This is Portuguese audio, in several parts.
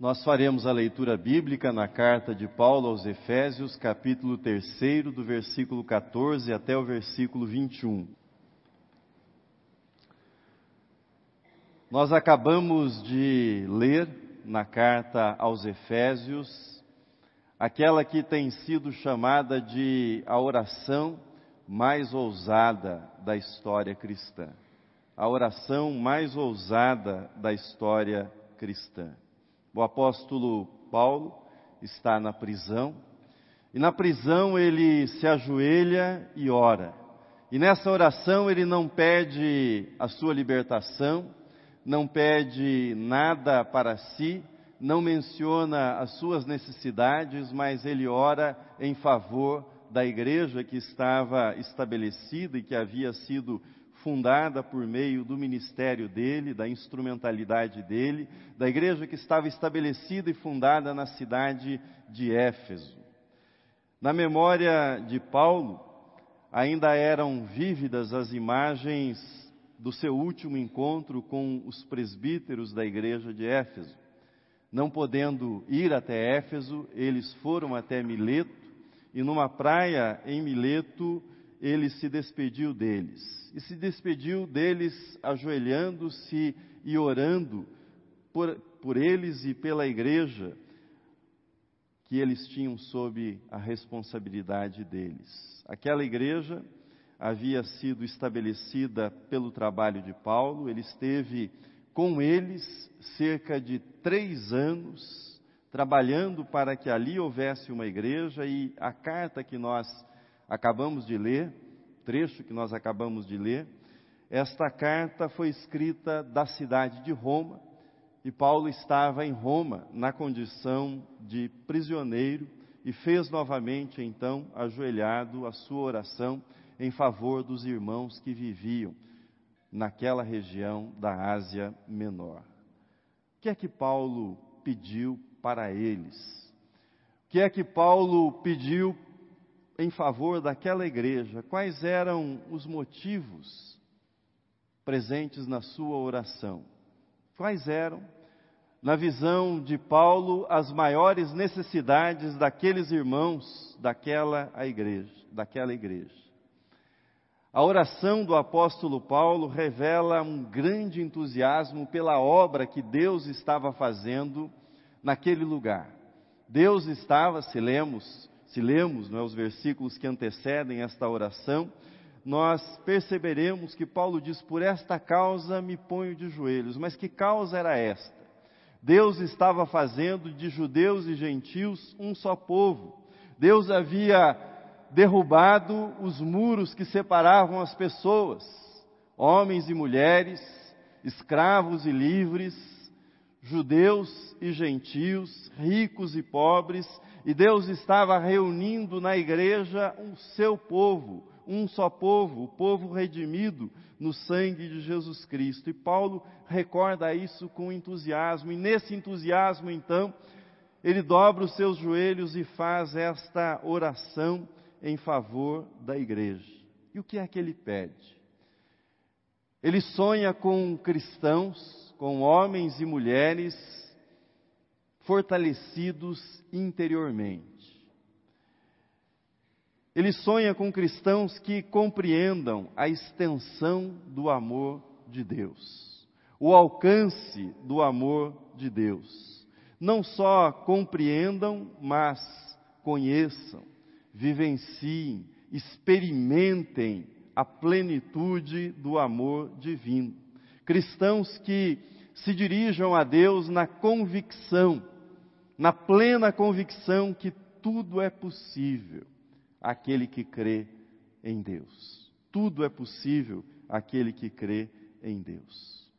Nós faremos a leitura bíblica na carta de Paulo aos Efésios, capítulo 3, do versículo 14 até o versículo 21. Nós acabamos de ler na carta aos Efésios aquela que tem sido chamada de a oração mais ousada da história cristã. A oração mais ousada da história cristã. O apóstolo Paulo está na prisão, e na prisão ele se ajoelha e ora. E nessa oração ele não pede a sua libertação, não pede nada para si, não menciona as suas necessidades, mas ele ora em favor da igreja que estava estabelecida e que havia sido fundada por meio do ministério dele, da instrumentalidade dele, da igreja que estava estabelecida e fundada na cidade de Éfeso. Na memória de Paulo, ainda eram vívidas as imagens do seu último encontro com os presbíteros da igreja de Éfeso. Não podendo ir até Éfeso, eles foram até Mileto e numa praia em Mileto ele se despediu deles. E se despediu deles ajoelhando-se e orando por, por eles e pela igreja que eles tinham sob a responsabilidade deles. Aquela igreja havia sido estabelecida pelo trabalho de Paulo, ele esteve com eles cerca de três anos, trabalhando para que ali houvesse uma igreja, e a carta que nós acabamos de ler, trecho que nós acabamos de ler, esta carta foi escrita da cidade de Roma, e Paulo estava em Roma na condição de prisioneiro e fez novamente então ajoelhado a sua oração em favor dos irmãos que viviam naquela região da Ásia Menor. O que é que Paulo pediu para eles? O que é que Paulo pediu em favor daquela igreja, quais eram os motivos presentes na sua oração? Quais eram, na visão de Paulo, as maiores necessidades daqueles irmãos daquela igreja, daquela igreja? A oração do apóstolo Paulo revela um grande entusiasmo pela obra que Deus estava fazendo naquele lugar. Deus estava, se lemos, se lemos é, os versículos que antecedem esta oração, nós perceberemos que Paulo diz: Por esta causa me ponho de joelhos. Mas que causa era esta? Deus estava fazendo de judeus e gentios um só povo. Deus havia derrubado os muros que separavam as pessoas, homens e mulheres, escravos e livres, judeus e gentios, ricos e pobres, e Deus estava reunindo na igreja o seu povo, um só povo, o povo redimido no sangue de Jesus Cristo. E Paulo recorda isso com entusiasmo, e nesse entusiasmo, então, ele dobra os seus joelhos e faz esta oração em favor da igreja. E o que é que ele pede? Ele sonha com cristãos, com homens e mulheres fortalecidos interiormente. Ele sonha com cristãos que compreendam a extensão do amor de Deus, o alcance do amor de Deus. Não só compreendam, mas conheçam, vivenciem, experimentem a plenitude do amor divino. Cristãos que se dirijam a Deus na convicção na plena convicção que tudo é possível aquele que crê em Deus. Tudo é possível aquele que crê em Deus.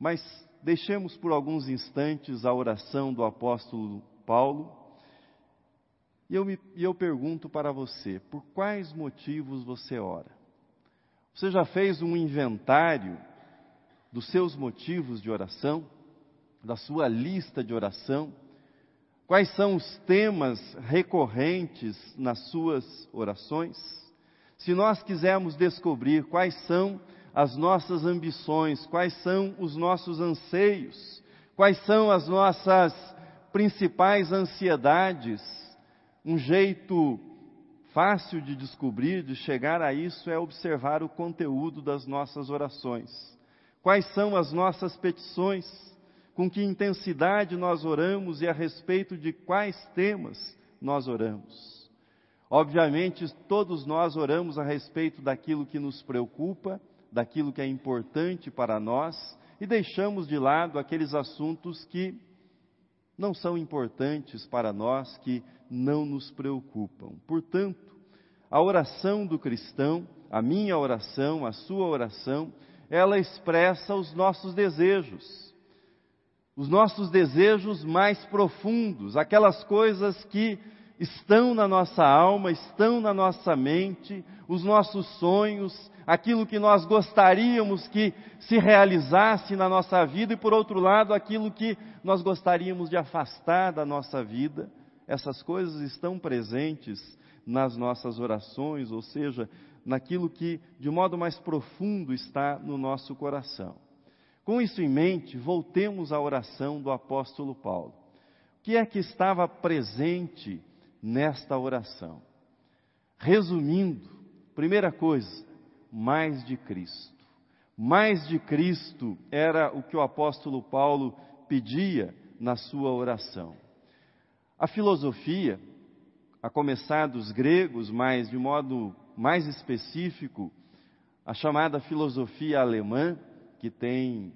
Mas deixemos por alguns instantes a oração do apóstolo Paulo. E eu, me, eu pergunto para você: por quais motivos você ora? Você já fez um inventário dos seus motivos de oração? Da sua lista de oração? Quais são os temas recorrentes nas suas orações? Se nós quisermos descobrir quais são as nossas ambições, quais são os nossos anseios, Quais são as nossas principais ansiedades? Um jeito fácil de descobrir, de chegar a isso, é observar o conteúdo das nossas orações. Quais são as nossas petições? Com que intensidade nós oramos e a respeito de quais temas nós oramos? Obviamente, todos nós oramos a respeito daquilo que nos preocupa, daquilo que é importante para nós e deixamos de lado aqueles assuntos que não são importantes para nós, que não nos preocupam. Portanto, a oração do cristão, a minha oração, a sua oração, ela expressa os nossos desejos. Os nossos desejos mais profundos, aquelas coisas que estão na nossa alma, estão na nossa mente, os nossos sonhos, aquilo que nós gostaríamos que se realizasse na nossa vida e, por outro lado, aquilo que nós gostaríamos de afastar da nossa vida. Essas coisas estão presentes nas nossas orações, ou seja, naquilo que de modo mais profundo está no nosso coração. Com isso em mente, voltemos à oração do apóstolo Paulo. O que é que estava presente nesta oração. Resumindo, primeira coisa, mais de Cristo. Mais de Cristo era o que o apóstolo Paulo pedia na sua oração. A filosofia, a começar dos gregos, mas de modo mais específico, a chamada filosofia alemã, que tem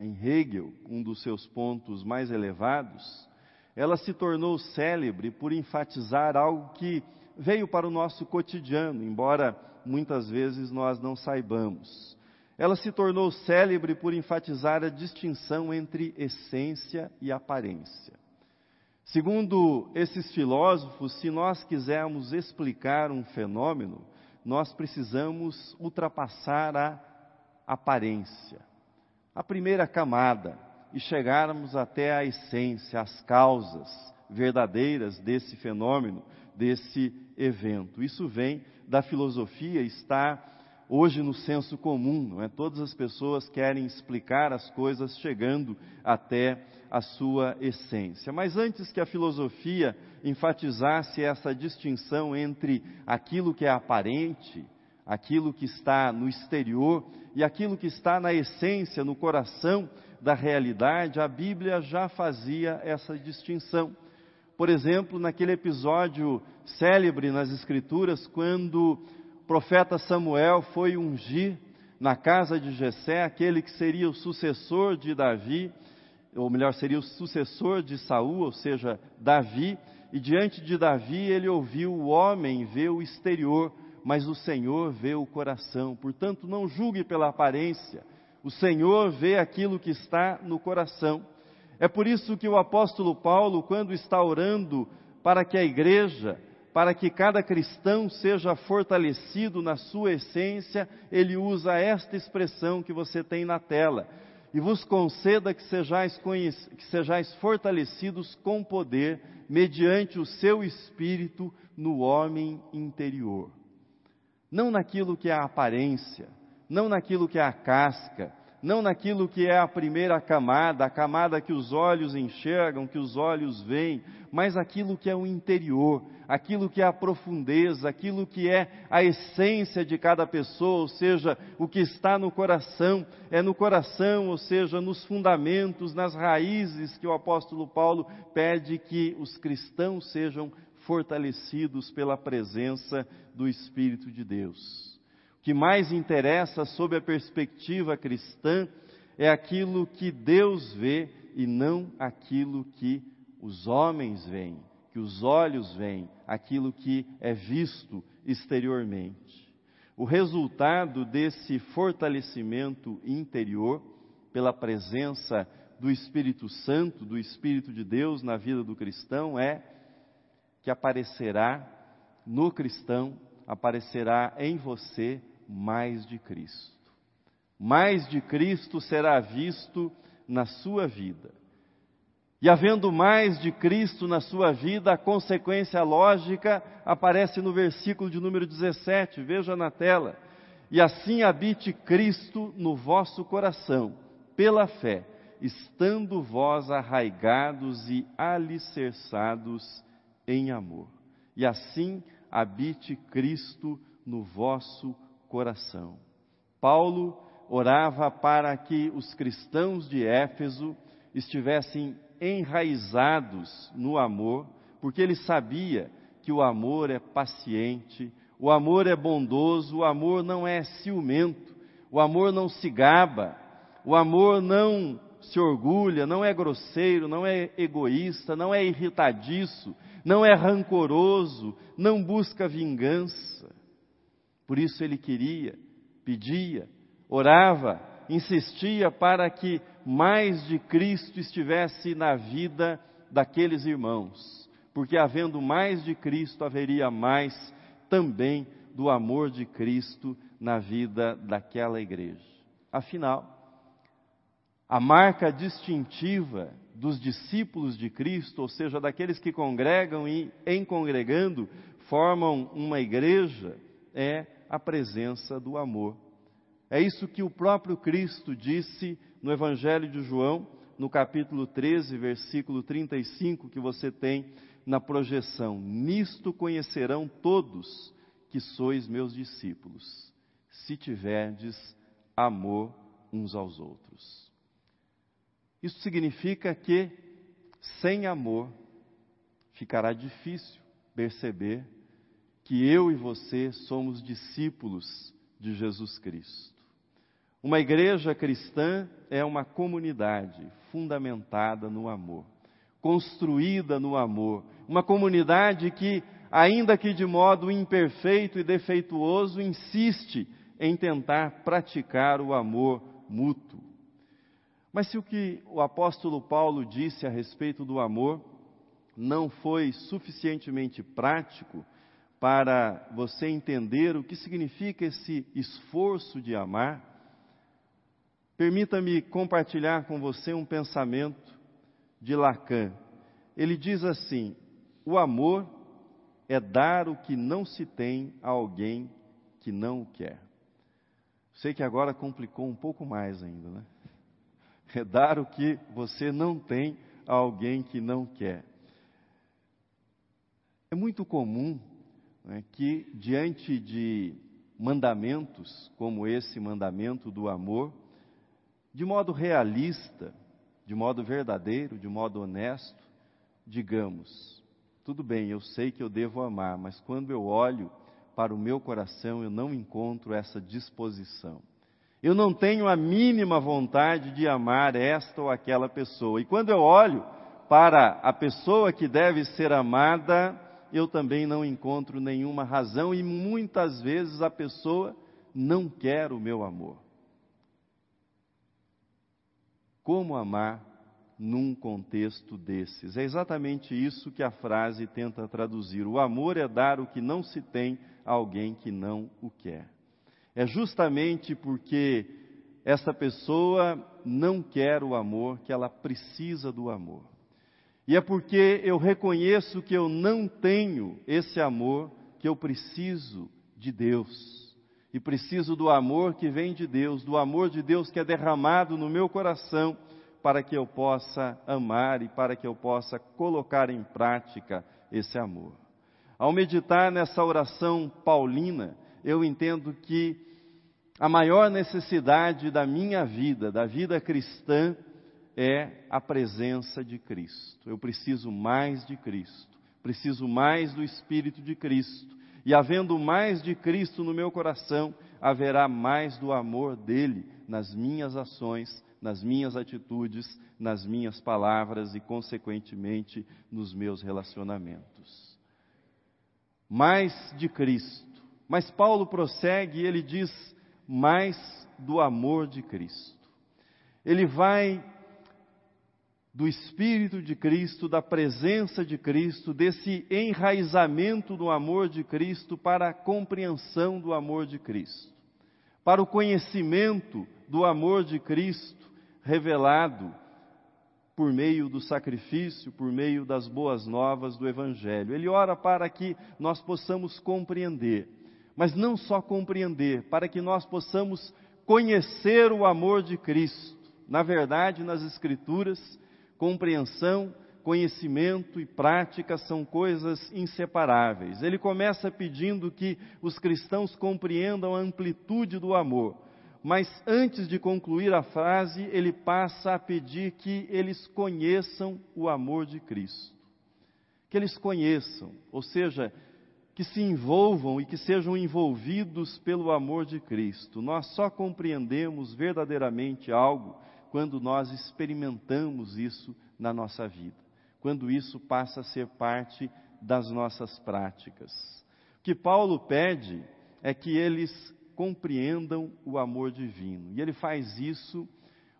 em Hegel um dos seus pontos mais elevados, ela se tornou célebre por enfatizar algo que veio para o nosso cotidiano, embora muitas vezes nós não saibamos. Ela se tornou célebre por enfatizar a distinção entre essência e aparência. Segundo esses filósofos, se nós quisermos explicar um fenômeno, nós precisamos ultrapassar a aparência. A primeira camada, e chegarmos até a essência, as causas verdadeiras desse fenômeno, desse evento. Isso vem da filosofia, está hoje no senso comum, não é? Todas as pessoas querem explicar as coisas chegando até a sua essência. Mas antes que a filosofia enfatizasse essa distinção entre aquilo que é aparente, aquilo que está no exterior e aquilo que está na essência, no coração, da realidade, a Bíblia já fazia essa distinção. Por exemplo, naquele episódio célebre nas Escrituras, quando o profeta Samuel foi ungir na casa de Jessé aquele que seria o sucessor de Davi, ou melhor, seria o sucessor de Saul, ou seja, Davi, e diante de Davi ele ouviu o homem ver o exterior, mas o Senhor vê o coração. Portanto, não julgue pela aparência, o Senhor vê aquilo que está no coração. É por isso que o apóstolo Paulo, quando está orando para que a igreja, para que cada cristão seja fortalecido na sua essência, ele usa esta expressão que você tem na tela. E vos conceda que sejais, que sejais fortalecidos com poder, mediante o seu espírito no homem interior. Não naquilo que é a aparência, não naquilo que é a casca, não naquilo que é a primeira camada, a camada que os olhos enxergam, que os olhos veem, mas aquilo que é o interior, aquilo que é a profundeza, aquilo que é a essência de cada pessoa, ou seja, o que está no coração, é no coração, ou seja, nos fundamentos, nas raízes que o apóstolo Paulo pede que os cristãos sejam fortalecidos pela presença do Espírito de Deus que mais interessa sob a perspectiva cristã é aquilo que Deus vê e não aquilo que os homens veem, que os olhos veem, aquilo que é visto exteriormente. O resultado desse fortalecimento interior, pela presença do Espírito Santo, do Espírito de Deus na vida do cristão, é que aparecerá no cristão, aparecerá em você mais de Cristo. Mais de Cristo será visto na sua vida. E havendo mais de Cristo na sua vida, a consequência lógica aparece no versículo de número 17, veja na tela. E assim habite Cristo no vosso coração, pela fé, estando vós arraigados e alicerçados em amor. E assim habite Cristo no vosso coração. Paulo orava para que os cristãos de Éfeso estivessem enraizados no amor, porque ele sabia que o amor é paciente, o amor é bondoso, o amor não é ciumento, o amor não se gaba, o amor não se orgulha, não é grosseiro, não é egoísta, não é irritadiço, não é rancoroso, não busca vingança. Por isso ele queria, pedia, orava, insistia para que mais de Cristo estivesse na vida daqueles irmãos, porque havendo mais de Cristo, haveria mais também do amor de Cristo na vida daquela igreja. Afinal, a marca distintiva dos discípulos de Cristo, ou seja, daqueles que congregam e, em congregando, formam uma igreja, é a presença do amor. É isso que o próprio Cristo disse no Evangelho de João, no capítulo 13, versículo 35, que você tem na projeção: Nisto conhecerão todos que sois meus discípulos, se tiverdes amor uns aos outros. Isso significa que, sem amor, ficará difícil perceber que eu e você somos discípulos de Jesus Cristo. Uma igreja cristã é uma comunidade fundamentada no amor, construída no amor, uma comunidade que, ainda que de modo imperfeito e defeituoso, insiste em tentar praticar o amor mútuo. Mas se o que o apóstolo Paulo disse a respeito do amor não foi suficientemente prático para você entender o que significa esse esforço de amar, permita-me compartilhar com você um pensamento de Lacan. Ele diz assim: o amor é dar o que não se tem a alguém que não o quer. Sei que agora complicou um pouco mais ainda, né? É dar o que você não tem a alguém que não quer. É muito comum né, que, diante de mandamentos, como esse mandamento do amor, de modo realista, de modo verdadeiro, de modo honesto, digamos: tudo bem, eu sei que eu devo amar, mas quando eu olho para o meu coração, eu não encontro essa disposição. Eu não tenho a mínima vontade de amar esta ou aquela pessoa. E quando eu olho para a pessoa que deve ser amada, eu também não encontro nenhuma razão e muitas vezes a pessoa não quer o meu amor. Como amar num contexto desses? É exatamente isso que a frase tenta traduzir. O amor é dar o que não se tem a alguém que não o quer é justamente porque essa pessoa não quer o amor, que ela precisa do amor. E é porque eu reconheço que eu não tenho esse amor, que eu preciso de Deus. E preciso do amor que vem de Deus, do amor de Deus que é derramado no meu coração, para que eu possa amar e para que eu possa colocar em prática esse amor. Ao meditar nessa oração paulina, eu entendo que a maior necessidade da minha vida, da vida cristã, é a presença de Cristo. Eu preciso mais de Cristo, preciso mais do Espírito de Cristo. E havendo mais de Cristo no meu coração, haverá mais do amor dele nas minhas ações, nas minhas atitudes, nas minhas palavras e, consequentemente, nos meus relacionamentos. Mais de Cristo. Mas Paulo prossegue e ele diz: mais do amor de Cristo. Ele vai do Espírito de Cristo, da presença de Cristo, desse enraizamento do amor de Cristo para a compreensão do amor de Cristo, para o conhecimento do amor de Cristo revelado por meio do sacrifício, por meio das boas novas do Evangelho. Ele ora para que nós possamos compreender mas não só compreender, para que nós possamos conhecer o amor de Cristo. Na verdade, nas Escrituras, compreensão, conhecimento e prática são coisas inseparáveis. Ele começa pedindo que os cristãos compreendam a amplitude do amor, mas antes de concluir a frase, ele passa a pedir que eles conheçam o amor de Cristo. Que eles conheçam, ou seja, que se envolvam e que sejam envolvidos pelo amor de Cristo. Nós só compreendemos verdadeiramente algo quando nós experimentamos isso na nossa vida, quando isso passa a ser parte das nossas práticas. O que Paulo pede é que eles compreendam o amor divino. E ele faz isso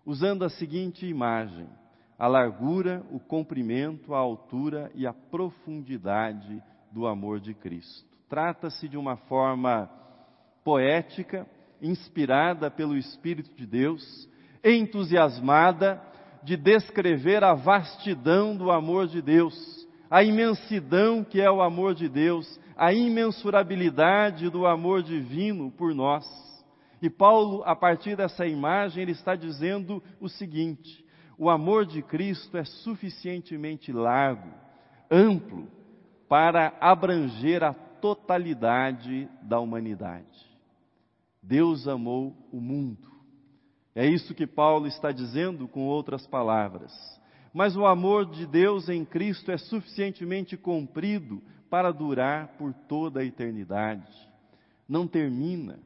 usando a seguinte imagem: a largura, o comprimento, a altura e a profundidade do amor de Cristo. Trata-se de uma forma poética, inspirada pelo Espírito de Deus, entusiasmada de descrever a vastidão do amor de Deus, a imensidão que é o amor de Deus, a imensurabilidade do amor divino por nós. E Paulo, a partir dessa imagem, ele está dizendo o seguinte: o amor de Cristo é suficientemente largo, amplo, para abranger a totalidade da humanidade. Deus amou o mundo. É isso que Paulo está dizendo com outras palavras. Mas o amor de Deus em Cristo é suficientemente comprido para durar por toda a eternidade. Não termina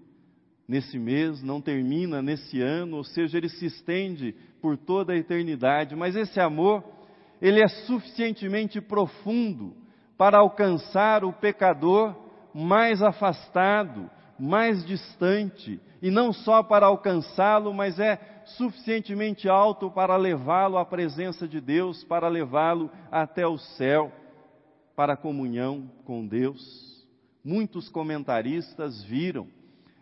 nesse mês, não termina nesse ano, ou seja, ele se estende por toda a eternidade, mas esse amor, ele é suficientemente profundo para alcançar o pecador mais afastado, mais distante, e não só para alcançá-lo, mas é suficientemente alto para levá-lo à presença de Deus, para levá-lo até o céu, para a comunhão com Deus. Muitos comentaristas viram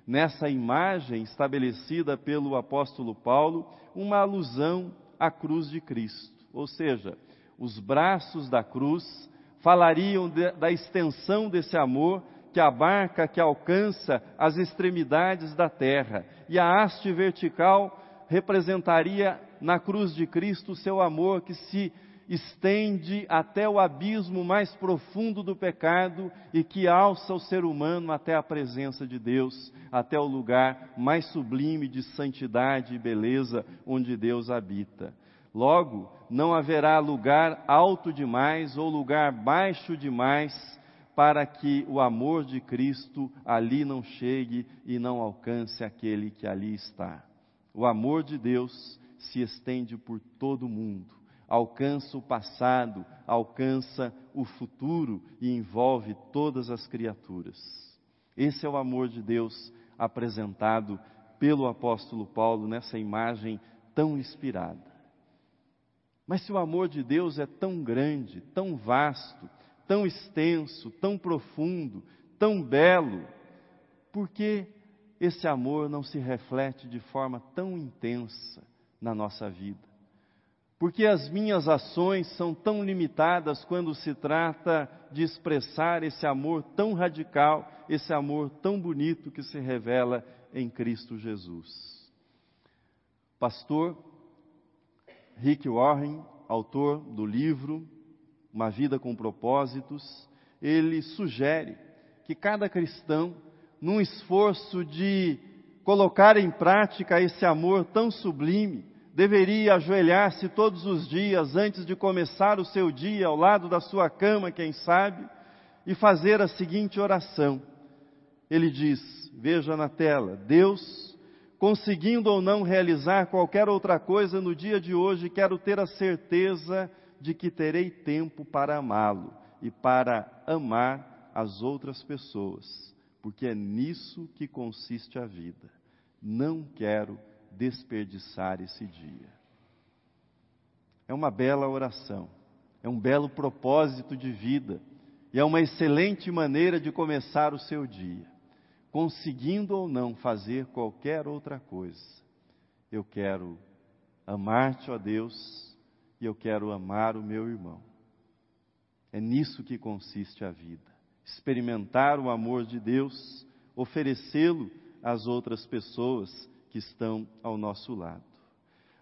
nessa imagem estabelecida pelo apóstolo Paulo uma alusão à cruz de Cristo, ou seja, os braços da cruz falariam de, da extensão desse amor que abarca, que alcança as extremidades da terra. E a haste vertical representaria na cruz de Cristo o seu amor que se estende até o abismo mais profundo do pecado e que alça o ser humano até a presença de Deus, até o lugar mais sublime de santidade e beleza onde Deus habita. Logo, não haverá lugar alto demais ou lugar baixo demais para que o amor de Cristo ali não chegue e não alcance aquele que ali está. O amor de Deus se estende por todo o mundo, alcança o passado, alcança o futuro e envolve todas as criaturas. Esse é o amor de Deus apresentado pelo apóstolo Paulo nessa imagem tão inspirada. Mas se o amor de Deus é tão grande, tão vasto, tão extenso, tão profundo, tão belo, por que esse amor não se reflete de forma tão intensa na nossa vida? Porque as minhas ações são tão limitadas quando se trata de expressar esse amor tão radical, esse amor tão bonito que se revela em Cristo Jesus. Pastor Rick Warren, autor do livro Uma Vida com Propósitos, ele sugere que cada cristão, num esforço de colocar em prática esse amor tão sublime, deveria ajoelhar-se todos os dias antes de começar o seu dia ao lado da sua cama, quem sabe, e fazer a seguinte oração. Ele diz: Veja na tela, Deus conseguindo ou não realizar qualquer outra coisa no dia de hoje, quero ter a certeza de que terei tempo para amá-lo e para amar as outras pessoas, porque é nisso que consiste a vida. Não quero desperdiçar esse dia. É uma bela oração, é um belo propósito de vida e é uma excelente maneira de começar o seu dia conseguindo ou não fazer qualquer outra coisa, eu quero amar-te, ó Deus, e eu quero amar o meu irmão. É nisso que consiste a vida. Experimentar o amor de Deus, oferecê-lo às outras pessoas que estão ao nosso lado.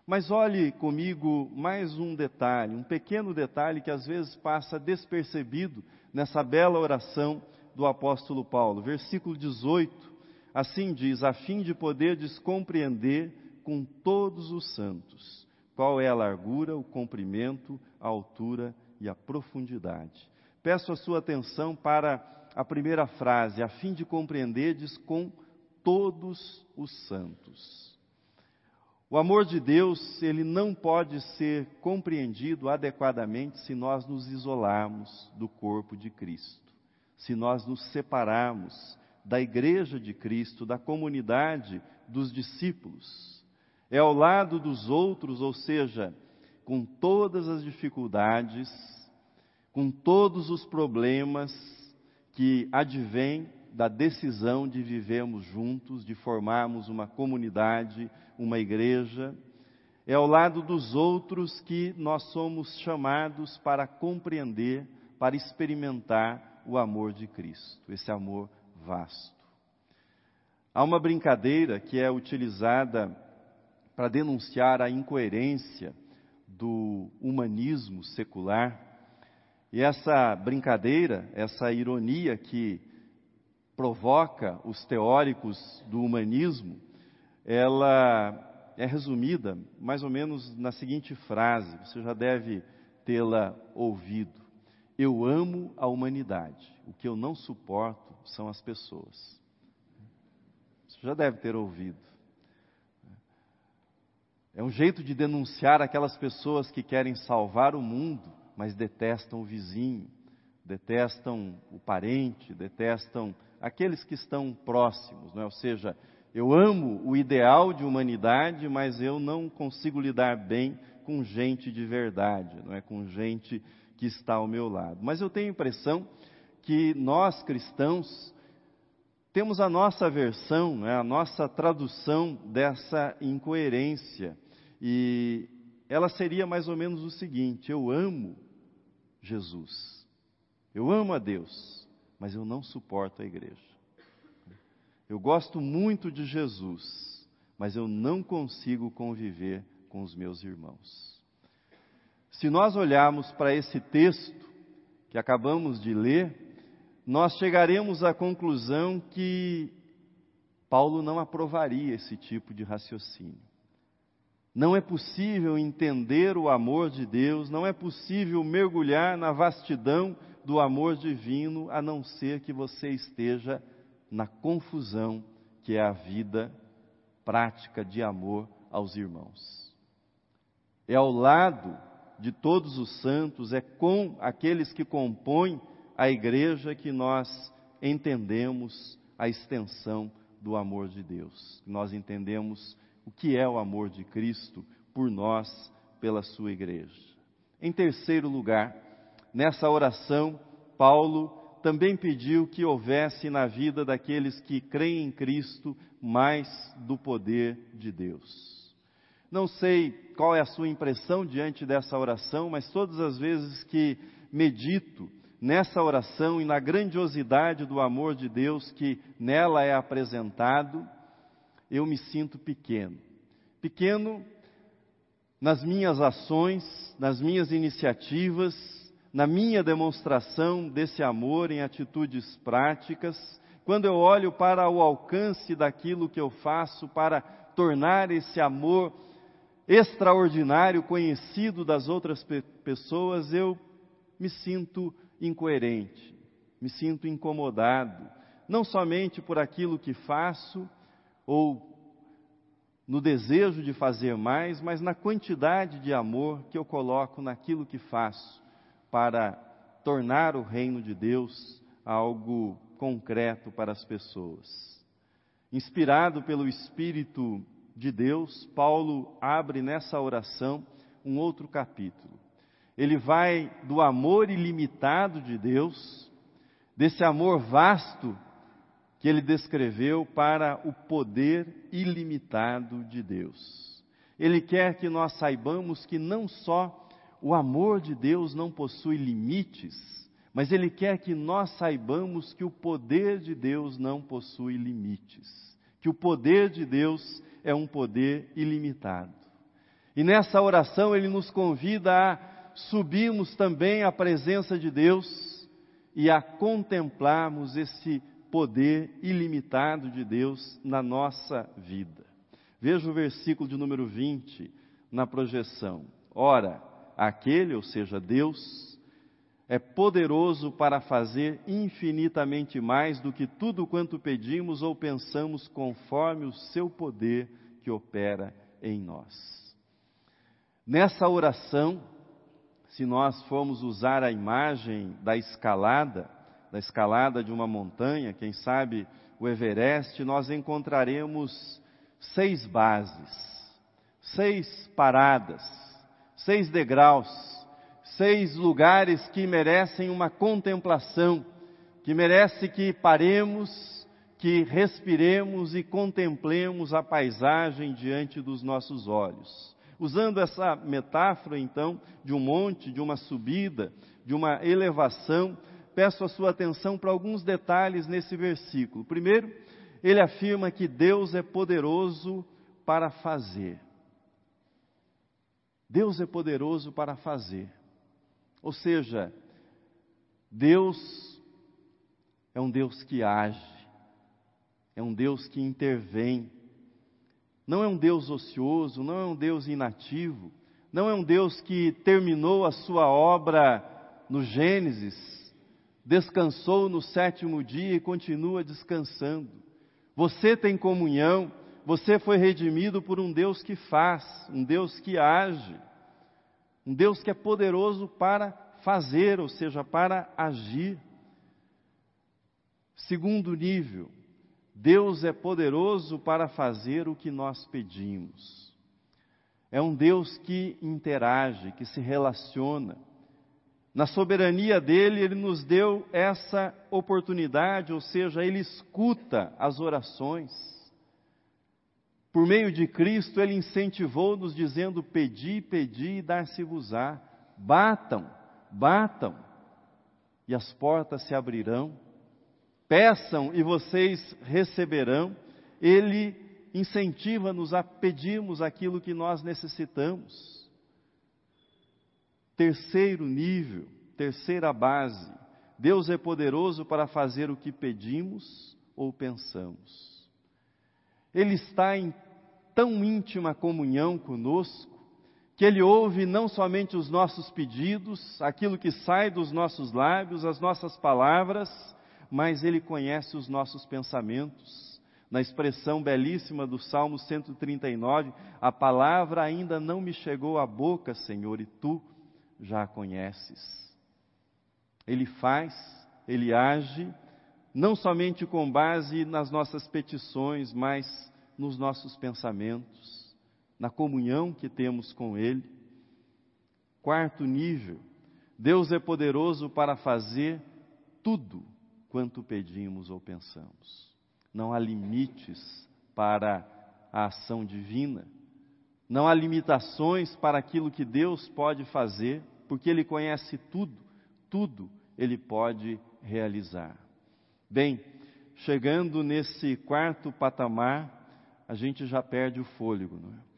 Mas olhe comigo mais um detalhe, um pequeno detalhe que às vezes passa despercebido nessa bela oração do apóstolo Paulo. Versículo 18, assim diz: a fim de poderdes compreender com todos os santos qual é a largura, o comprimento, a altura e a profundidade. Peço a sua atenção para a primeira frase, a fim de compreenderdes com todos os santos. O amor de Deus, ele não pode ser compreendido adequadamente se nós nos isolarmos do corpo de Cristo, se nós nos separarmos da igreja de Cristo, da comunidade dos discípulos. É ao lado dos outros, ou seja, com todas as dificuldades, com todos os problemas que advêm da decisão de vivermos juntos, de formarmos uma comunidade, uma igreja. É ao lado dos outros que nós somos chamados para compreender, para experimentar o amor de Cristo, esse amor vasto. Há uma brincadeira que é utilizada para denunciar a incoerência do humanismo secular. E essa brincadeira, essa ironia que provoca os teóricos do humanismo, ela é resumida mais ou menos na seguinte frase, você já deve tê-la ouvido. Eu amo a humanidade, o que eu não suporto são as pessoas. Você já deve ter ouvido. É um jeito de denunciar aquelas pessoas que querem salvar o mundo, mas detestam o vizinho, detestam o parente, detestam aqueles que estão próximos, não é? ou seja, eu amo o ideal de humanidade, mas eu não consigo lidar bem com gente de verdade, não é com gente que está ao meu lado. Mas eu tenho a impressão que nós cristãos temos a nossa versão, né, a nossa tradução dessa incoerência. E ela seria mais ou menos o seguinte: eu amo Jesus, eu amo a Deus, mas eu não suporto a igreja. Eu gosto muito de Jesus, mas eu não consigo conviver com os meus irmãos. Se nós olharmos para esse texto que acabamos de ler, nós chegaremos à conclusão que Paulo não aprovaria esse tipo de raciocínio. Não é possível entender o amor de Deus, não é possível mergulhar na vastidão do amor divino, a não ser que você esteja na confusão que é a vida prática de amor aos irmãos. É ao lado de todos os santos, é com aqueles que compõem a igreja que nós entendemos a extensão do amor de Deus. Nós entendemos o que é o amor de Cristo por nós, pela sua igreja. Em terceiro lugar, Nessa oração, Paulo também pediu que houvesse na vida daqueles que creem em Cristo mais do poder de Deus. Não sei qual é a sua impressão diante dessa oração, mas todas as vezes que medito nessa oração e na grandiosidade do amor de Deus que nela é apresentado, eu me sinto pequeno. Pequeno nas minhas ações, nas minhas iniciativas, na minha demonstração desse amor em atitudes práticas, quando eu olho para o alcance daquilo que eu faço para tornar esse amor extraordinário conhecido das outras pe pessoas, eu me sinto incoerente, me sinto incomodado, não somente por aquilo que faço ou no desejo de fazer mais, mas na quantidade de amor que eu coloco naquilo que faço para tornar o reino de Deus algo concreto para as pessoas. Inspirado pelo Espírito de Deus, Paulo abre nessa oração um outro capítulo. Ele vai do amor ilimitado de Deus, desse amor vasto que ele descreveu, para o poder ilimitado de Deus. Ele quer que nós saibamos que não só o amor de Deus não possui limites, mas Ele quer que nós saibamos que o poder de Deus não possui limites, que o poder de Deus é um poder ilimitado. E nessa oração ele nos convida a subirmos também à presença de Deus e a contemplarmos esse poder ilimitado de Deus na nossa vida. Veja o versículo de número 20 na projeção. Ora, aquele, ou seja, Deus, é poderoso para fazer infinitamente mais do que tudo quanto pedimos ou pensamos, conforme o seu poder que opera em nós. Nessa oração, se nós formos usar a imagem da escalada, da escalada de uma montanha, quem sabe o Everest, nós encontraremos seis bases, seis paradas, seis degraus seis lugares que merecem uma contemplação, que merece que paremos, que respiremos e contemplemos a paisagem diante dos nossos olhos. Usando essa metáfora, então, de um monte, de uma subida, de uma elevação, peço a sua atenção para alguns detalhes nesse versículo. Primeiro, ele afirma que Deus é poderoso para fazer. Deus é poderoso para fazer. Ou seja, Deus é um Deus que age, é um Deus que intervém. Não é um Deus ocioso, não é um Deus inativo, não é um Deus que terminou a sua obra no Gênesis, descansou no sétimo dia e continua descansando. Você tem comunhão, você foi redimido por um Deus que faz, um Deus que age. Um Deus que é poderoso para fazer, ou seja, para agir. Segundo nível, Deus é poderoso para fazer o que nós pedimos. É um Deus que interage, que se relaciona. Na soberania dele, ele nos deu essa oportunidade, ou seja, ele escuta as orações. Por meio de Cristo, Ele incentivou-nos dizendo: Pedi, pedi e dar-se-vos-á. Batam, batam, e as portas se abrirão. Peçam e vocês receberão. Ele incentiva-nos a pedirmos aquilo que nós necessitamos. Terceiro nível, terceira base: Deus é poderoso para fazer o que pedimos ou pensamos. Ele está em tão íntima comunhão conosco, que Ele ouve não somente os nossos pedidos, aquilo que sai dos nossos lábios, as nossas palavras, mas Ele conhece os nossos pensamentos. Na expressão belíssima do Salmo 139, a palavra ainda não me chegou à boca, Senhor, e tu já a conheces. Ele faz, ele age, não somente com base nas nossas petições, mas nos nossos pensamentos, na comunhão que temos com Ele. Quarto nível, Deus é poderoso para fazer tudo quanto pedimos ou pensamos. Não há limites para a ação divina. Não há limitações para aquilo que Deus pode fazer, porque Ele conhece tudo, tudo Ele pode realizar. Bem, chegando nesse quarto patamar, a gente já perde o fôlego, não é?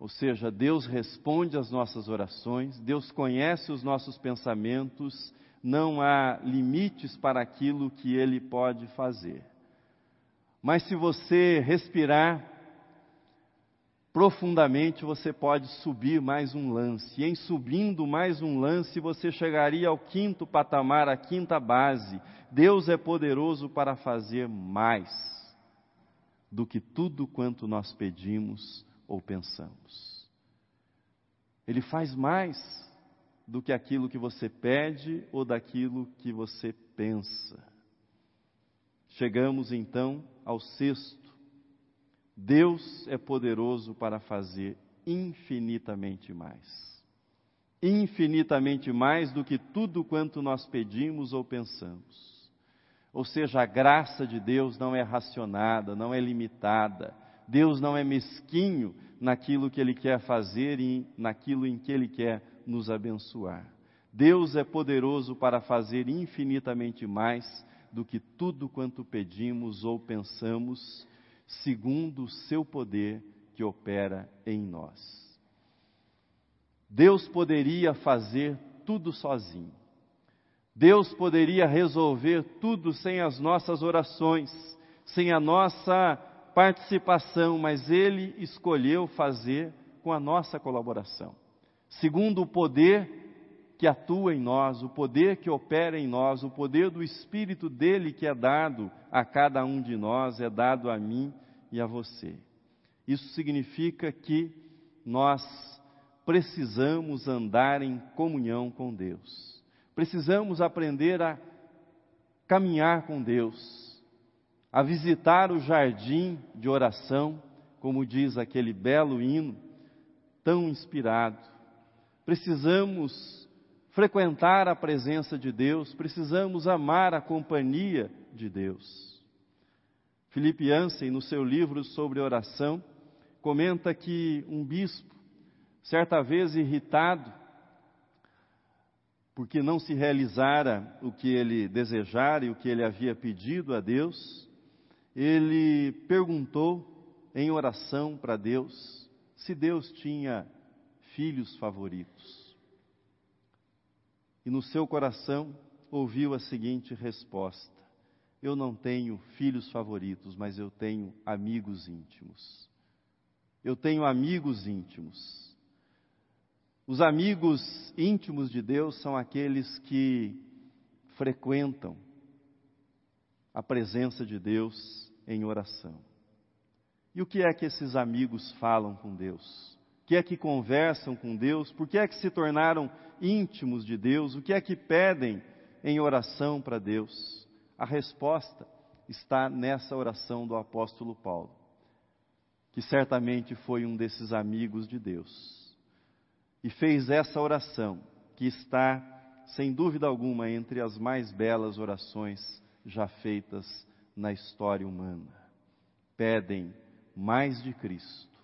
Ou seja, Deus responde às nossas orações, Deus conhece os nossos pensamentos, não há limites para aquilo que Ele pode fazer. Mas se você respirar profundamente, você pode subir mais um lance. E em subindo mais um lance, você chegaria ao quinto patamar, à quinta base. Deus é poderoso para fazer mais do que tudo quanto nós pedimos ou pensamos. Ele faz mais do que aquilo que você pede ou daquilo que você pensa. Chegamos então ao sexto Deus é poderoso para fazer infinitamente mais. Infinitamente mais do que tudo quanto nós pedimos ou pensamos. Ou seja, a graça de Deus não é racionada, não é limitada. Deus não é mesquinho naquilo que Ele quer fazer e naquilo em que Ele quer nos abençoar. Deus é poderoso para fazer infinitamente mais do que tudo quanto pedimos ou pensamos segundo o seu poder que opera em nós. Deus poderia fazer tudo sozinho. Deus poderia resolver tudo sem as nossas orações, sem a nossa participação, mas Ele escolheu fazer com a nossa colaboração, segundo o poder que atua em nós, o poder que opera em nós, o poder do Espírito dele que é dado a cada um de nós, é dado a mim e a você. Isso significa que nós precisamos andar em comunhão com Deus. Precisamos aprender a caminhar com Deus, a visitar o jardim de oração, como diz aquele belo hino, tão inspirado. Precisamos frequentar a presença de Deus, precisamos amar a companhia de Deus. Felipe Ansem, no seu livro sobre oração, comenta que um bispo, certa vez irritado, porque não se realizara o que ele desejara e o que ele havia pedido a Deus, ele perguntou em oração para Deus se Deus tinha filhos favoritos e no seu coração ouviu a seguinte resposta: Eu não tenho filhos favoritos, mas eu tenho amigos íntimos. Eu tenho amigos íntimos. Os amigos íntimos de Deus são aqueles que frequentam a presença de Deus em oração. E o que é que esses amigos falam com Deus? Que é que conversam com Deus, por que é que se tornaram íntimos de Deus, o que é que pedem em oração para Deus. A resposta está nessa oração do apóstolo Paulo, que certamente foi um desses amigos de Deus. E fez essa oração, que está, sem dúvida alguma, entre as mais belas orações já feitas na história humana. Pedem mais de Cristo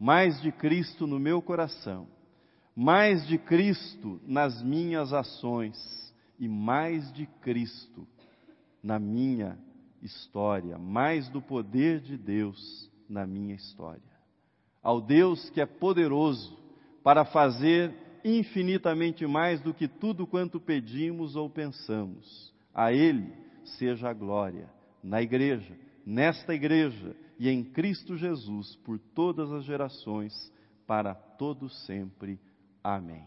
mais de Cristo no meu coração, mais de Cristo nas minhas ações e mais de Cristo na minha história, mais do poder de Deus na minha história. Ao Deus que é poderoso para fazer infinitamente mais do que tudo quanto pedimos ou pensamos. A Ele seja a glória na igreja, nesta igreja e em Cristo Jesus por todas as gerações, para todo sempre. Amém.